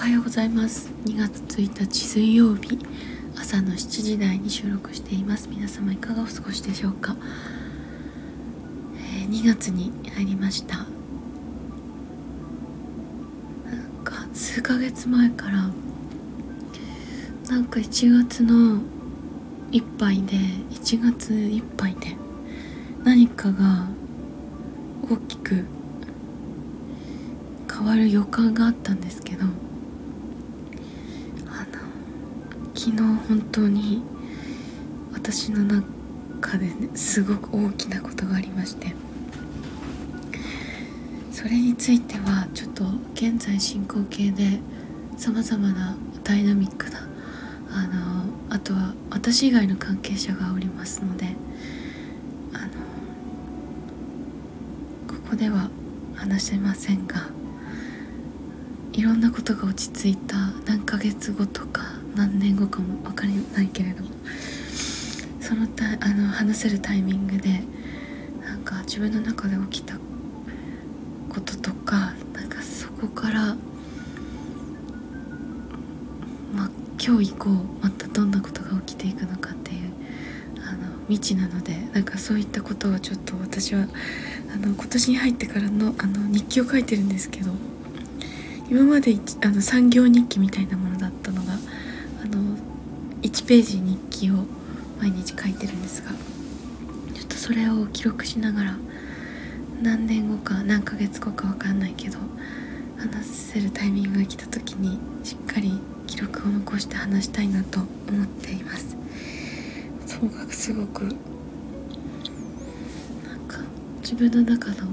はようございます。2月1日水曜日。朝の7時台に収録しています。皆様いかがお過ごしでしょうか、えー、2月に入りました。なんか数ヶ月前からなんか1月のいっぱいで1月いっぱいで何かが大きく変わる予感があったんですけど昨日本当に私の中で、ね、すごく大きなことがありまして。それについてはちょっと現在進行形でさまざまなダイナミックなあのあとは私以外の関係者がおりますのであのここでは話せませんがいろんなことが落ち着いた何ヶ月後とか何年後かも分からないけれどもそのたあの話せるタイミングでなんか自分の中で起きたこととかなんかそこからまあ今日以降またどんなことが起きていくのかっていうあの未知なのでなんかそういったことをちょっと私はあの今年に入ってからのあの日記を書いてるんですけど今まであの産業日記みたいなもの1ページ日記を毎日書いてるんですがちょっとそれを記録しながら何年後か何ヶ月後か分かんないけど話せるタイミングが来た時にしっかり記録を残して話したいなと思っています。そのがすごくなんか自分の中の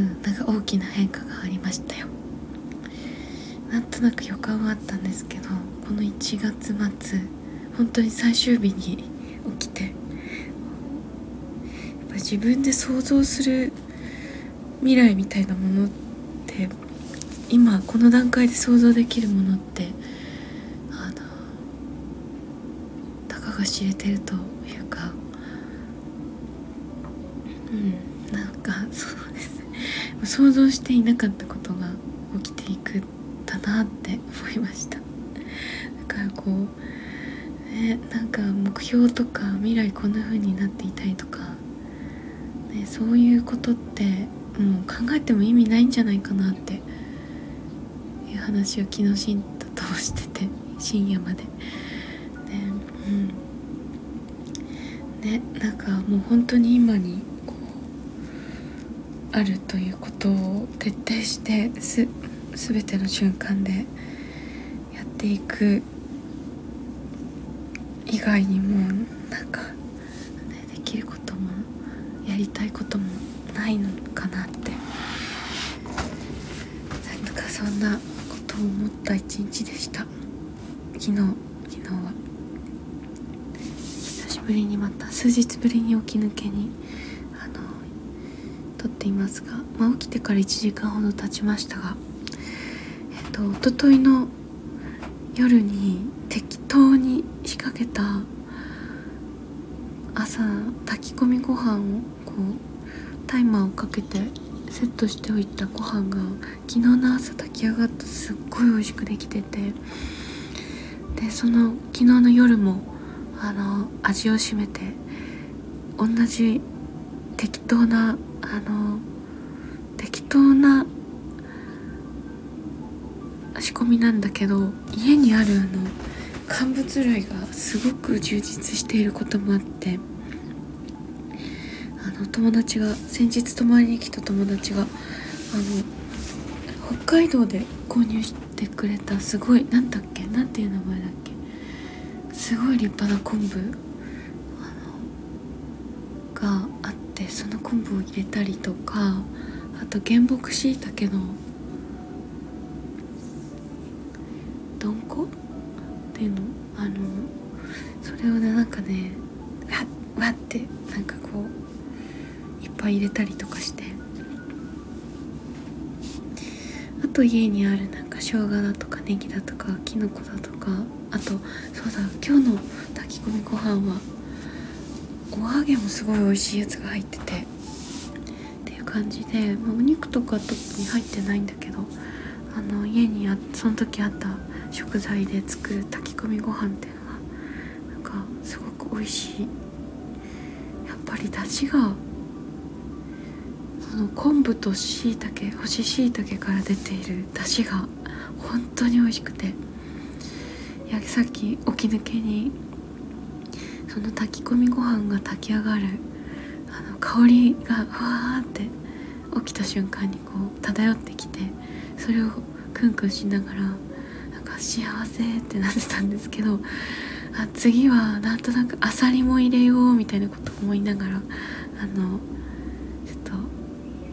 うん、なんか大きな変化がありましたよ。なんとなく予感はあったんですけどこの1月末本当に最終日に起きてやっぱ自分で想像する未来みたいなものって今この段階で想像できるものってあのたかが知れてるというかうんなんかそうです想像していなかったことが起きていくんだなって思いました。だからこうねなんか目標とか未来こんな風になっていたりとか、ね、そういうことってもう考えても意味ないんじゃないかなっていう話を昨日シンと通してて 深夜まで。ねうん。ねなんかもう本当に今にあるということを徹底してす全ての瞬間でやっていく。以外にもなんか、ね、できることもやりたいこともないのかなって。なんかそんなことを思った一日でした。昨日昨日は。久しぶりにまた数日ぶりに起き抜けにていますが、まあ、起きてから1時間ほど経ちましたがえっと一昨日の夜に適当に仕掛けた朝炊き込みご飯をこうタイマーをかけてセットしておいたご飯が昨日の朝炊き上がったすっごい美味しくできててでその昨日の夜もあの味を占めて同じ適当なあの適当な仕込みなんだけど家にあるあの乾物類がすごく充実していることもあってあの友達が先日泊まりに来た友達があの北海道で購入してくれたすごい何だっけ何ていう名前だっけすごい立派な昆布があってでその昆布を入れたりとかあと原木しいたけのどんこ？っていうの？あのそれをねなんかねわわってなんかこういっぱい入れたりとかして。あと家にあるなんか生姜だとかネギだとかきのこだとかあとそうだ今日の炊き込みご飯はお揚げもすごい美味しいやつが入ってて。っていう感じで、まあ、お肉とか特に入ってないんだけどあの家にあその時あった食材で作る炊き込みご飯っていうのはなんかすごく美味しい。やっぱり出汁がその昆布としいたけ干し椎茸から出ている出汁が本当に美味しくていやさっき起き抜けにその炊き込みご飯が炊き上がる。あの香りがふわーって起きた瞬間にこう漂ってきてそれをクンクンしながらなんか幸せってなってたんですけどあ次はなんとなくあさりも入れようみたいなこと思いながらあのちょっと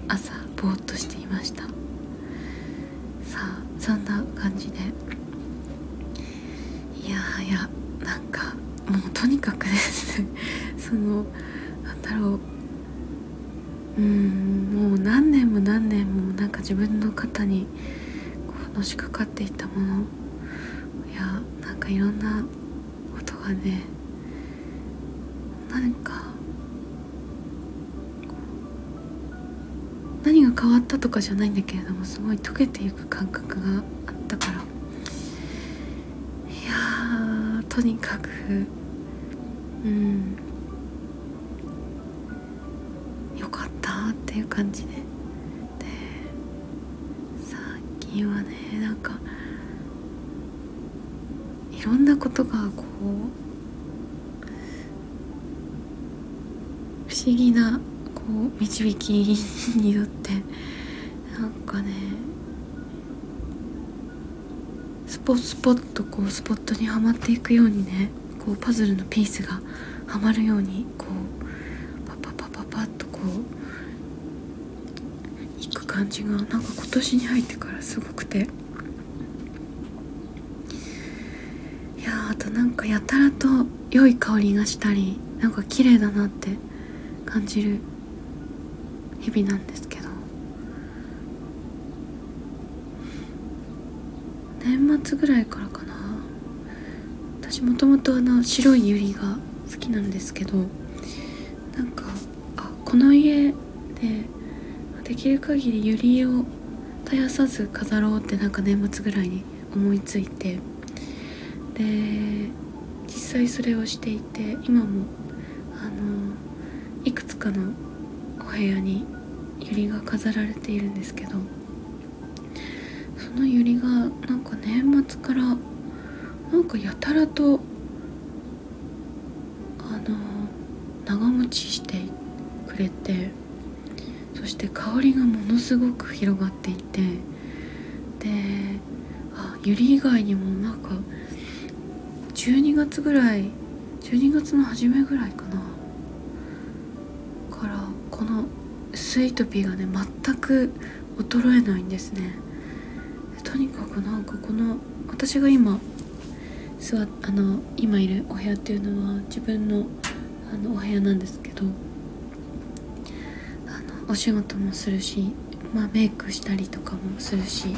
朝ぼーっとしていました。さあそんな感じで。いやいやもうとにかくです。ね そのなんだろう。うんもう何年も何年もなんか自分の肩にこうのしかかっていたもの。いやなんかいろんなことがね何か何が変わったとかじゃないんだけれどもすごい溶けていく感覚があったから。いやとにかくうん。よかったっていう感じでで最近はねなんかいろんなことがこう不思議なこう導きによってなんかねスポスポッとこうスポットにはまっていくようにねこうパズルのピースがはまるようにこうパパパパパッとこういく感じがなんか今年に入ってからすごくて。いやあとなんかやたらと良い香りがしたりなんか綺麗だなって感じる日々なんですけど。年末ぐらいからかな。私もともとあの白いユリが好きなんですけどなんかあこの家でできる限りユリを絶やさず飾ろうってなんか年末ぐらいに思いついてで実際それをしていて今もあのいくつかのお部屋にユリが飾られているんですけどそのユリがなんか年末からなんかやたらとあの長持ちしてくれてそして香りがものすごく広がっていてであユリ以外にもなんか12月ぐらい12月の初めぐらいかなからこのスイートピーがね全く衰えないんですね。とにかくなんかこの私が今座あの今いるお部屋っていうのは自分のあのお部屋なんですけどあのお仕事もするし、まあ、メイクしたりとかもするし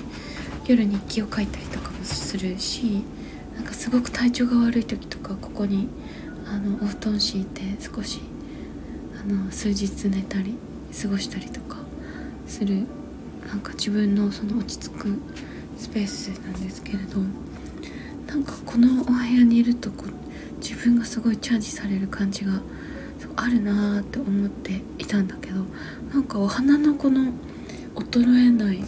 夜日記を書いたりとかもするしなんかすごく体調が悪い時とかここにあのお布団敷いて少しあの数日寝たり過ごしたりとかするなんか自分のその落ち着くスペースなんですけれど。なんかこのお部屋にいるとこ自分がすごいチャージされる感じがあるなーって思っていたんだけどなんかお花のこの衰えないこ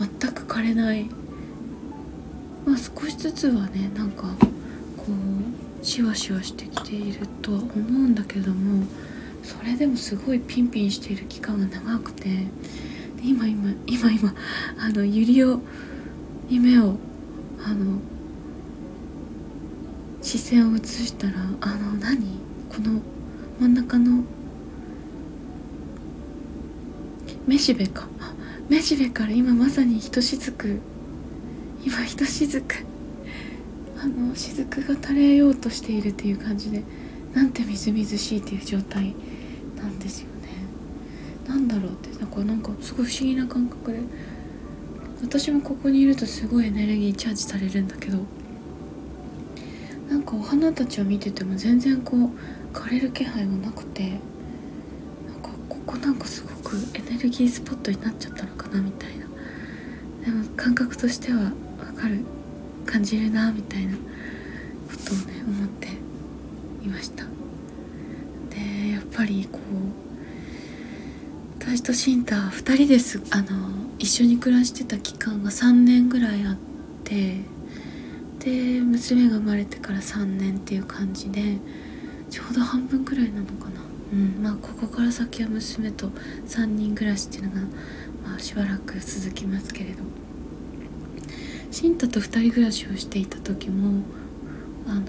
の全く枯れないまあ少しずつはねなんかこうシワシワしてきているとは思うんだけどもそれでもすごいピンピンしている期間が長くて今今今今あのユリをに目をあの視線を移したらあの何？この真ん中のめしべか。めしべから今まさにひとしずく今ひとしずくあの雫が垂れようとしているっていう感じでなんてみずみずしいっていう状態なんですよね。なんだろうってなんかなんかすごい不思議な感覚で私もここにいるとすごいエネルギーチャージされるんだけどなんかお花たちを見てても全然こう枯れる気配がなくてなんかここなんかすごくエネルギースポットになっちゃったのかなみたいな。でも感覚としては分かる感じるなみたいなことをね思っていました。でやっぱりこう私とシンタ2人です。あの一緒に暮らしてた期間が3年ぐらいあってで娘が生まれてから3年っていう感じでちょうど半分くらいなのかな。うんまあここから先は娘と3人暮らしっていうのが、まあ、しばらく続きますけれど。新太と2人暮らしをしていた時もあの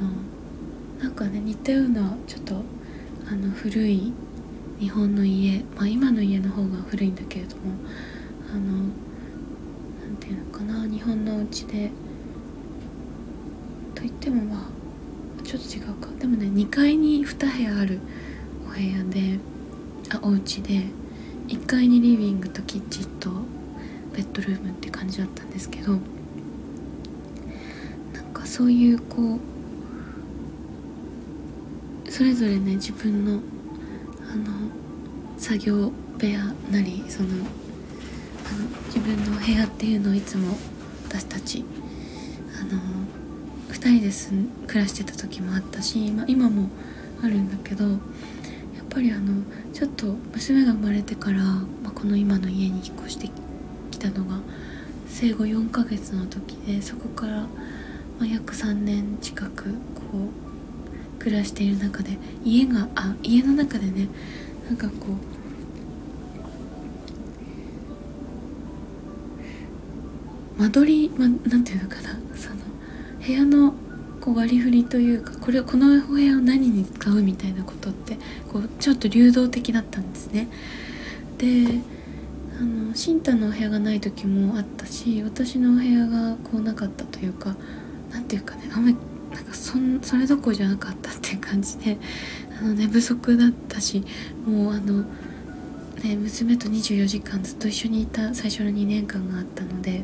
なんかね似たようなちょっとあの古い日本の家まあ今の家の方が古いんだけれどもあの何て言うのかな日本のお家で。といってもまあちょっと違うか。でもね2階に2部屋あるお部屋であお家で1階にリビングとキッチンとベッドルームって感じだったんですけどなんかそういうこうそれぞれね自分のあの作業部屋なりその自分の部屋っていうのをいつも私たちあの2人で住暮らしてた時もあったし、まあ、今もあるんだけどやっぱりあのちょっと娘が生まれてから、まあ、この今の家に引っ越してきたのが生後4ヶ月の時でそこから、まあ、約3年近くこう暮らしている中で家があ家の中でねなんかこう間取り、ま、なんていうのかなその部屋のこう割り振りというかこれこの部屋を何に使うみたいなことってこうちょっと流動的だったんですね。であの新太のお部屋がない時もあったし私のお部屋がこうなかったというか何ていうかねあんまりなんかそんそれどころじゃなかったっていう感じであの寝不足だったしもうあの、ね、娘と24時間ずっと一緒にいた最初の2年間があったので。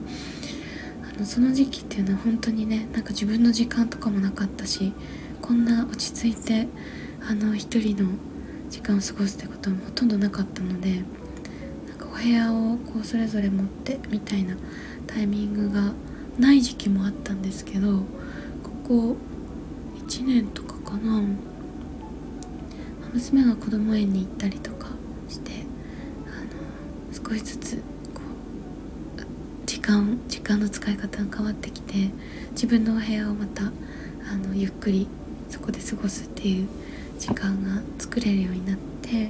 その時期っていうのは本当にねなんか自分の時間とかもなかったしこんな落ち着いてあの一人の時間を過ごすってこともほとんどなかったのでなんかお部屋をこうそれぞれ持ってみたいなタイミングがない時期もあったんですけどここ1年とかかな娘が子供園に行ったりとか少しずつこう時間時間の使い方が変わってきて自分のお部屋をまたあのゆっくりそこで過ごすっていう時間が作れるようになって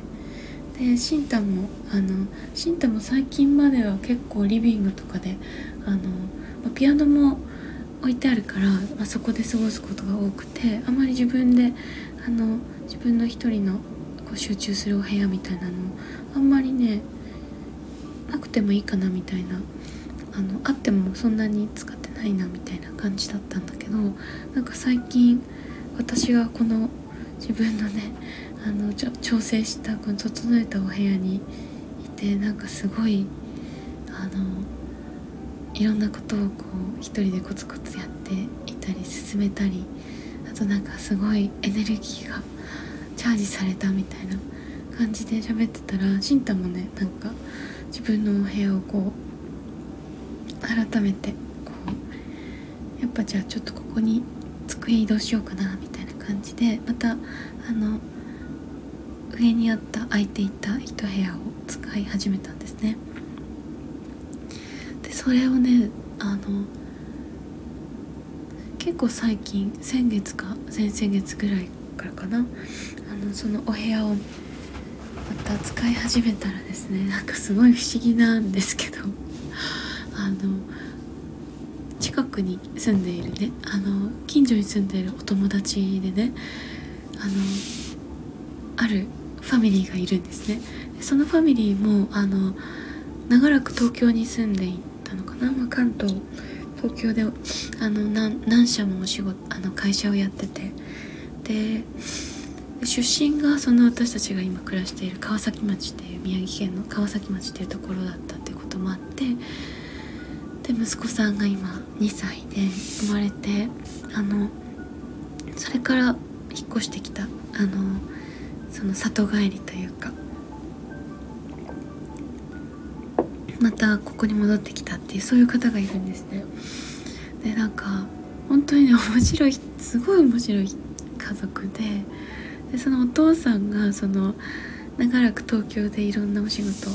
でシンタもあのシンタも最近までは結構リビングとかであの、まピアノも置いてあるから、まあ、そこで過ごすことが多くてあまり自分であの自分の一人のこう集中するお部屋みたいなのあんまりねなくてもいいかなみたいな。あのあってもそんなに使ってないなみたいな感じだったんだけどなんか最近私がこの自分のねあの調整したこの整えたお部屋にいてなんかすごいあのいろんなことをこう一人でコツコツやっていたり進めたりあとなんかすごいエネルギーがチャージされたみたいな感じで喋ってたらシンタもねなんか自分のお部屋をこう改めてこうやっぱじゃあちょっとここに机移動しようかなみたいな感じでまたあの上にあった空いていた一部屋を使い始めたんですね。でそれをねあの結構最近先月か先々月ぐらいからかな。あのそのお部屋をた使い始めたらですねなんかすごい不思議なんですけどあの近くに住んでいるねあの近所に住んでいるお友達でねあのあるファミリーがいるんですね。でそのファミリーもあの長らく東京に住んでいたのかな、まあ、関東東京であの何何社もお仕事あの会社をやってて。で出身がその私たちが今暮らしている川崎町っていう宮城県の川崎町っていうところだったってこともあってで息子さんが今2歳で生まれてあのそれから引っ越してきたあのその里帰りというかまたここに戻ってきたっていうそういう方がいるんですね。でなんか本当にね面白いすごい面白い家族ででそのお父さんがその長らく東京でいろんなお仕事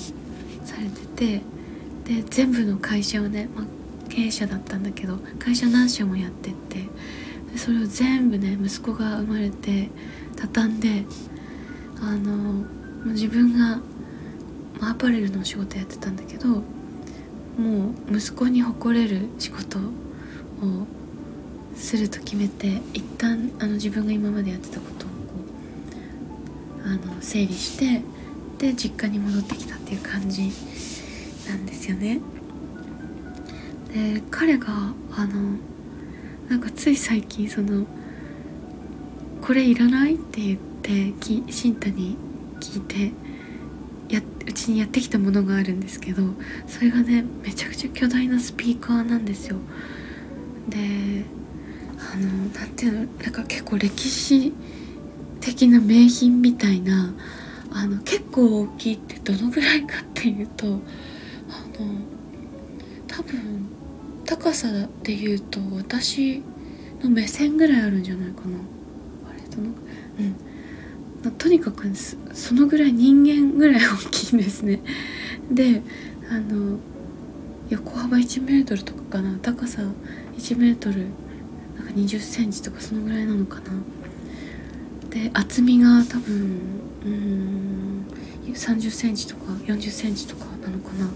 されててで全部の会社をね、まあ、経営者だったんだけど会社何社もやってってでそれを全部ね息子が生まれて畳んであのもう自分がアパレルのお仕事やってたんだけどもう息子に誇れる仕事をすると決めて一旦あの自分が今までやってたことあの整理してで実家に戻ってきたっていう感じなんですよね。で彼があのなんかつい最近その「これいらない?」って言ってき新太に聞いてやうちにやってきたものがあるんですけどそれがねめちゃくちゃ巨大なスピーカーなんですよ。であの何ていうのなんか結構歴史的な名品みたいなあの結構大きいってどのぐらいかっていうとあの多分高さでいうと私の目線ぐらいあるんじゃないかな。あれどのうん。とにかくそのぐらい人間ぐらい大きいんですね。であの横幅1メートルとかかな。高さ1メートルなんか20センチとかそのぐらいなのかな。で厚みが多分うん。30センチとか40センチとかなのかな。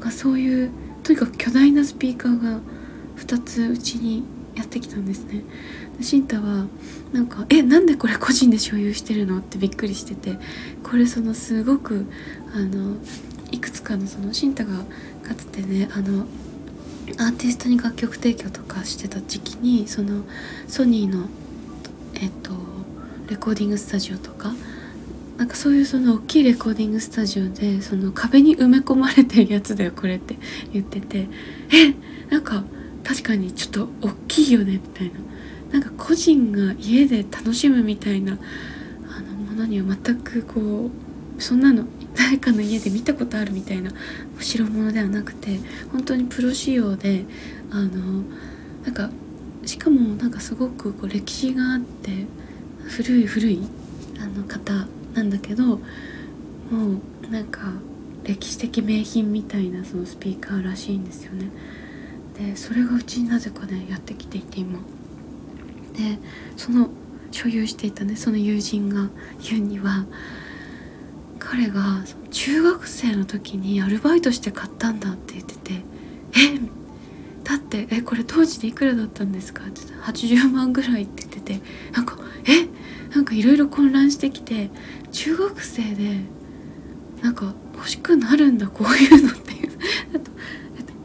がそういうとにかく巨大なスピーカーが2つうちにやってきたんですね。でシンタはなんか「えなんでこれ個人で所有してるの?」ってびっくりしててこれそのすごくあのいくつかのそのシンタがかつてねあのアーティストに楽曲提供とかしてた時期にそのソニーのえっとレコーディングスタジオとかなんかそういうその大きいレコーディングスタジオでその壁に埋め込まれてるやつだよこれって言っててえなんか確かにちょっと大きいよねみたいな。なんか個人が家で楽しむみたいなあのものには全くこうそんなの誰かの家で見たことあるみたいな代物ではなくて本当にプロ仕様であのなんかしかもなんかすごくこう歴史があって古い古いあの方なんだけどもうなんか歴史的名品みたいなそのスピーカーらしいんですよね。でそれがうちになぜかねやってきていて今。でその所有していたねその友人が言うには彼が中学生の時にアルバイトして買ったんだって言ってて「えだってえこれ当時でいくらだったんですか?」って言った「80万ぐらい」って言っててなんか「え？なんかいろいろ混乱してきて中学生でなんか欲しくなるんだこういうのっていう。あと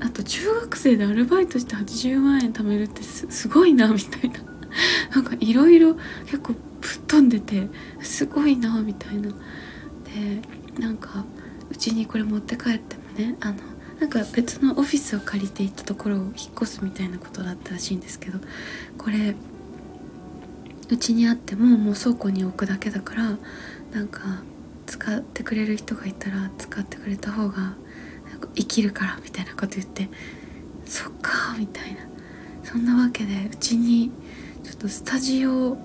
あと中学生でアルバイトして80万円貯めるってすごいなみたいな。なんかいろいろ結構ぶっ飛んでてすごいなみたいな。でなんかうちにこれ持って帰ってもねあのなんか別のオフィスを借りていったところを引っ越すみたいなことだったらしいんですけどこれうちにあってももう倉庫に置くだけだからなんか使ってくれる人がいたら使ってくれた方が生きるからみたいなこと言ってそっかみたいな。そんなわけでうちにちょっとスタジオ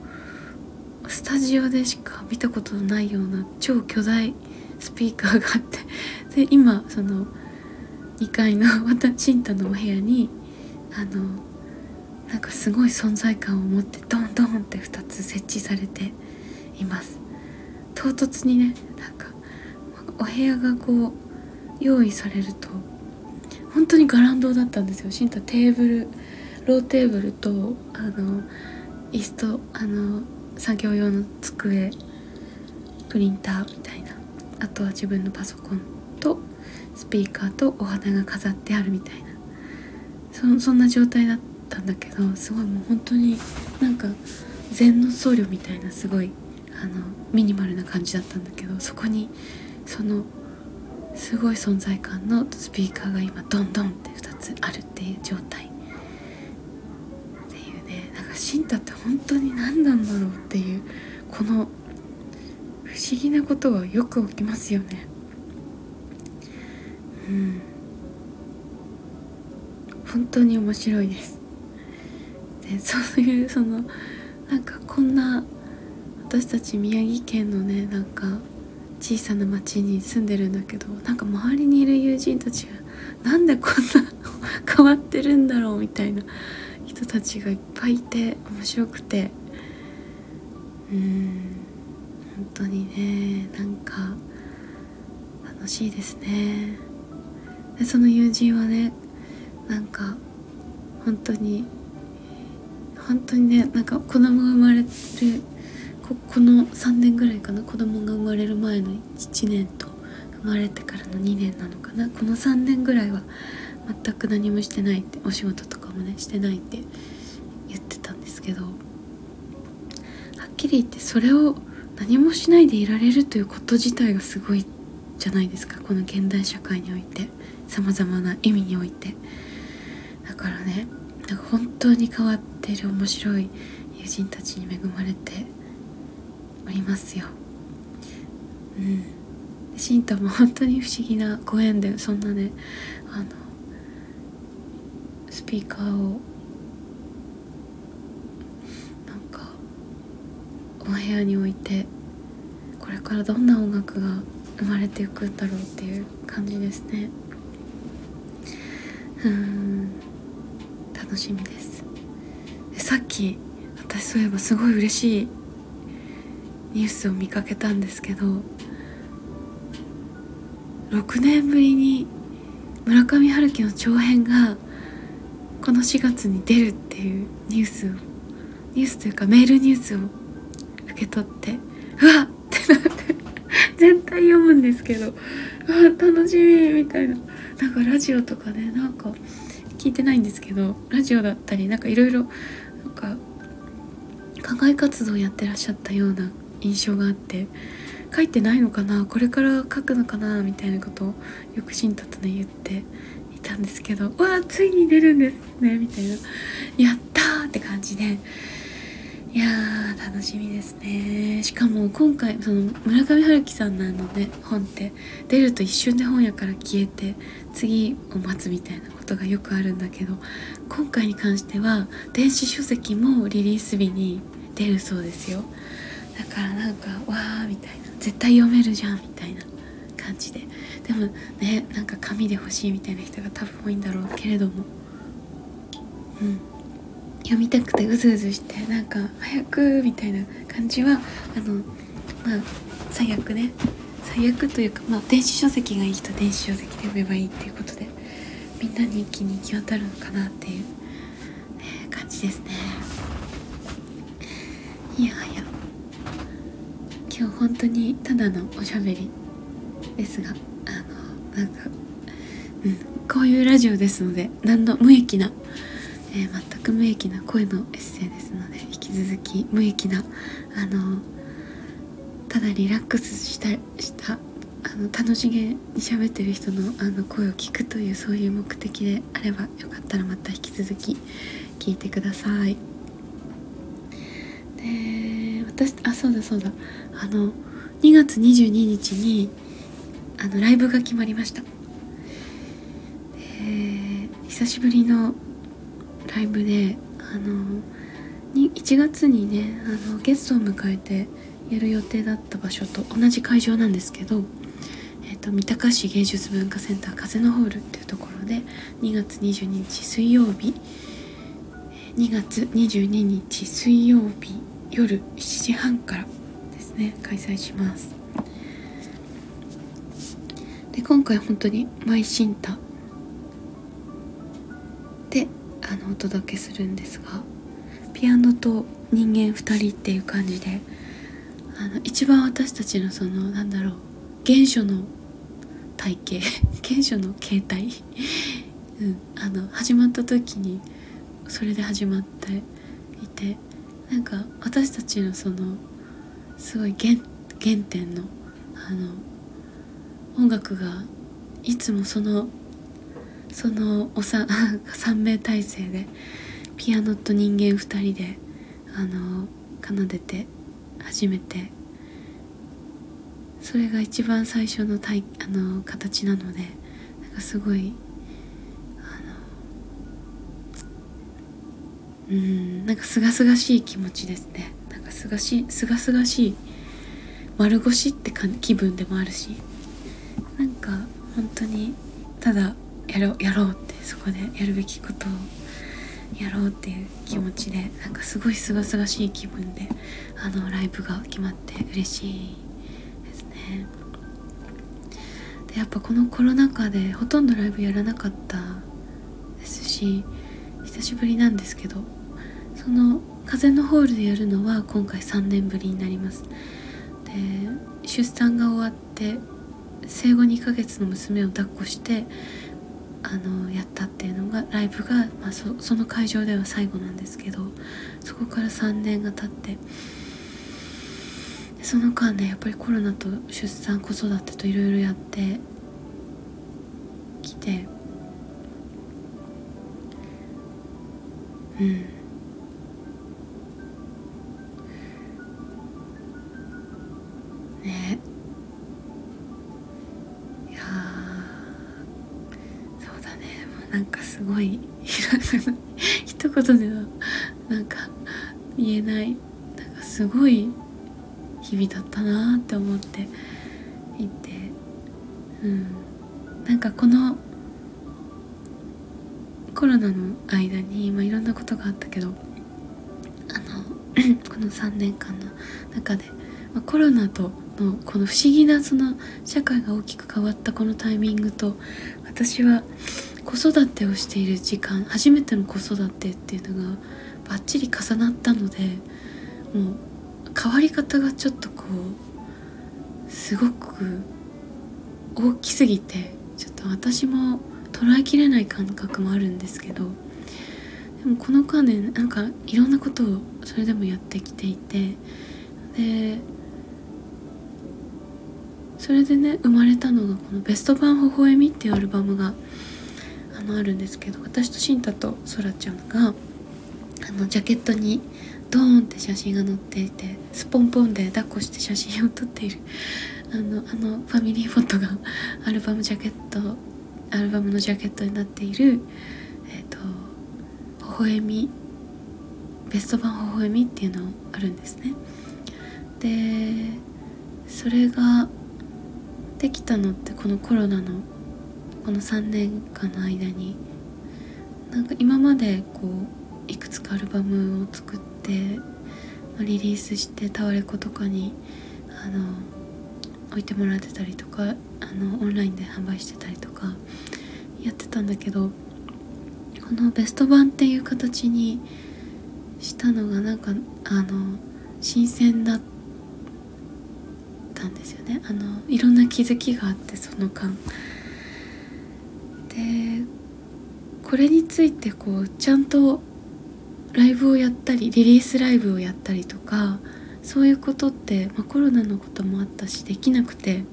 スタジオでしか見たことのないような超巨大スピーカーがあってで今その2階のまた新太のお部屋にあのなんかすごい存在感を持ってドンドンって2つ設置されています。唐突にねなんかお部屋がこう用意されると本当にガランドだったんですよ。新太テーブルローテーブルとあの椅子とあの作業用の机プリンターみたいな。あとは自分のパソコンとスピーカーとお花が飾ってあるみたいな。そそんな状態だったんだけどすごいもう本当になんか禅の僧侶みたいなすごいあのミニマルな感じだったんだけどそこにそのすごい存在感のスピーカーが今ドンドンって2つあるっていう状態。っていうねなんかシンタって本当に何なんだろうっていうこの不思議なことがよく起きますよね。本当に面白いです。でそういうそのなんかこんな私たち宮城県のねなんか小さな町に住んでるんだけどなんか周りにいる友人たちがなんでこんな 変わってるんだろうみたいな人たちがいっぱいいて面白くて。うん。本当にねなんか楽しいですね。でその友人はねなんか本当に本当にねなんか子供が生まれるここの3年ぐらいかな子供が生まれる前の1年と生まれてからの2年なのかな。この3年ぐらいは全く何もしてないってお仕事とかもねしてないって言ってたんですけどはっきり言ってそれを何もしないでいられるということ自体がすごいじゃないですかこの現代社会において。さまざまな意味において。だからねなんか本当に変わってる面白い友人たちに恵まれておりますよ。うん。シンタも本当に不思議なご縁でそんなねあのスピーカーをなんかお部屋に置いてこれからどんな音楽が生まれていくんだろうっていう感じですね。うん。楽しみです。さっき私そういえばすごい嬉しいニュースを見かけたんですけど6年ぶりに村上春樹の長編がこの4月に出るっていうニュースをニュースというかメールニュースを受け取ってうわっ！ってなって絶対読むんですけどうわ楽しみみたいな。なんかラジオとかねなんか聞いてないんですけどラジオだったりなんかいろいろなんか課外活動やってらっしゃったような印象があって書いてないのかなこれから書くのかなみたいなことをよくシンタとね言っていたんですけどわあついに出るんですねみたいな。やったーって感じでやー楽しみですね。しかも今回その村上春樹さんのあのね本って出ると一瞬で本屋から消えて次を待つみたいなことがよくあるんだけど今回に関しては電子書籍もリリース日に出るそうですよ。だからなんかわーみたいな。絶対読めるじゃんみたいな感じで。でもねなんか紙で欲しいみたいな人が多分多いんだろうけれども。うん。読みたくてうずうずしてなんか早くみたいな感じはあのまあ最悪ね。最悪というかまあ電子書籍がいい人電子書籍で読めばいいっていうことでみんなに一気に行き渡るのかなっていう、ね、感じですね。いやはや。今日本当にただのおしゃべりですがあのなんか、うん、こういうラジオですので何の無益な、えー、全く無益な声のエッセイですので引き続き無益なあのただリラックスしたしたあの楽しげに喋ってる人のあの声を聞くというそういう目的であればよかったらまた引き続き聞いてください。で私あそうだそうだあの2月22日にあのライブが決まりました久しぶりのライブであの1月にねあのゲストを迎えてやる予定だった場所と同じ会場なんですけど、えーと、三鷹市芸術文化センター風のホールっていうところで2月22日水曜日2月22日水曜日夜7時半からですね開催します。で今回本当にマイシンタあのお届けするんですがピアノと人間2人っていう感じであの一番私たちのそのなんだろう原初の体型 原初の形態、うん、あの始まった時にそれで始まっていてなんか私たちのそのすごい原原点のあの音楽がいつもそのそのおさ 3名体制でピアノと人間2人であの奏でて初めてそれが一番最初の体あの形なのでなんかすごいうんなんかすがすがしい気持ちですね。なんかすがしすがすがしい丸腰ってか気分でもあるしなんか本当にただやろうやろうってそこでやるべきことをやろうっていう気持ちでなんかすごいすがすがしい気分であのライブが決まって嬉しいですね。でやっぱこのコロナ禍でほとんどライブやらなかったですし久しぶりなんですけどその風のホールでやるのは今回3年ぶりになります。で出産が終わって生後2ヶ月の娘を抱っこしてあのやったっていうのがライブが、まあ、そその会場では最後なんですけどそこから3年が経ってその間ねやっぱりコロナと出産子育てといろいろやってきてうん。ね。なんかすごい 一言ではなんか言えない。なんかすごい日々だったなって思っていて。うん。なんかこのコロナの間に、まあ、いろんなことがあったけどあの この3年間の中で、まあ、コロナとのこの不思議なその社会が大きく変わったこのタイミングと私は子育てをしている時間初めての子育てっていうのがバッチリ重なったのでもう変わり方がちょっとこうすごく大きすぎてちょっと私も捉えきれない感覚もあるんですけどでもこの間でなんかいろんなことをそれでもやってきていてでそれでね生まれたのがこの「ベスト版微笑み」っていうアルバムがのあるんですけど私と慎太とそらちゃんがあのジャケットにドーンって写真が載っていてスポンポンで抱っこして写真を撮っているあのあのファミリーフォトがアルバムジャケットアルバムのジャケットになっているえっ、ー、と微笑みベスト版微笑みっていうのあるんですね。でそれができたのってこのコロナのこの3年間の間になんか今までこういくつかアルバムを作ってリリースしてタワレコとかにあの置いてもらってたりとかあのオンラインで販売してたりとかやってたんだけどこのベスト版っていう形にしたのがなんかあの新鮮だったんですよね。あのいろんな気づきがあってその間。でこれについてこうちゃんとライブをやったりリリースライブをやったりとかそういうことって、まあ、コロナのこともあったしできなくて。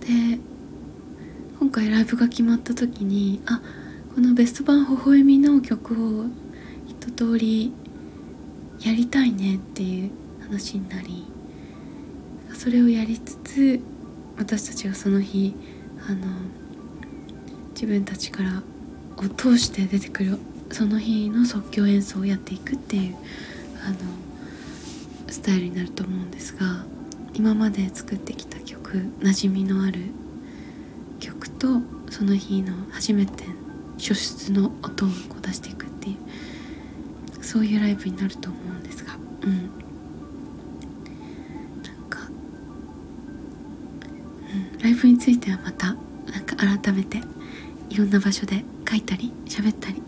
で今回ライブが決まった時にあこの「ベスト版微笑み」の曲を一通りやりたいねっていう話になりそれをやりつつ私たちがその日あの自分たちからを通して出てくるその日の即興演奏をやっていくっていうあのスタイルになると思うんですが今まで作ってきた曲馴染みのある曲とその日の初めて初出の音をこう出していくっていうそういうライブになると思うんですがうん。ライブについてはまたなんか改めていろんな場所で書いたり喋ったり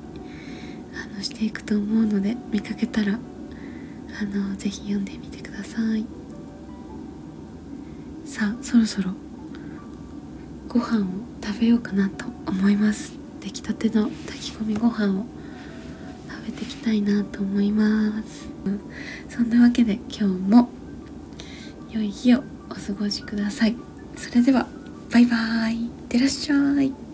あのしていくと思うので見かけたらあのぜひ読んでみてください。さあそろそろご飯を食べようかなと思います。出来たての炊き込みご飯を食べていきたいなと思います。そんなわけで今日も良い日をお過ごしください。それでは。バイバーイ。いってらっしゃい。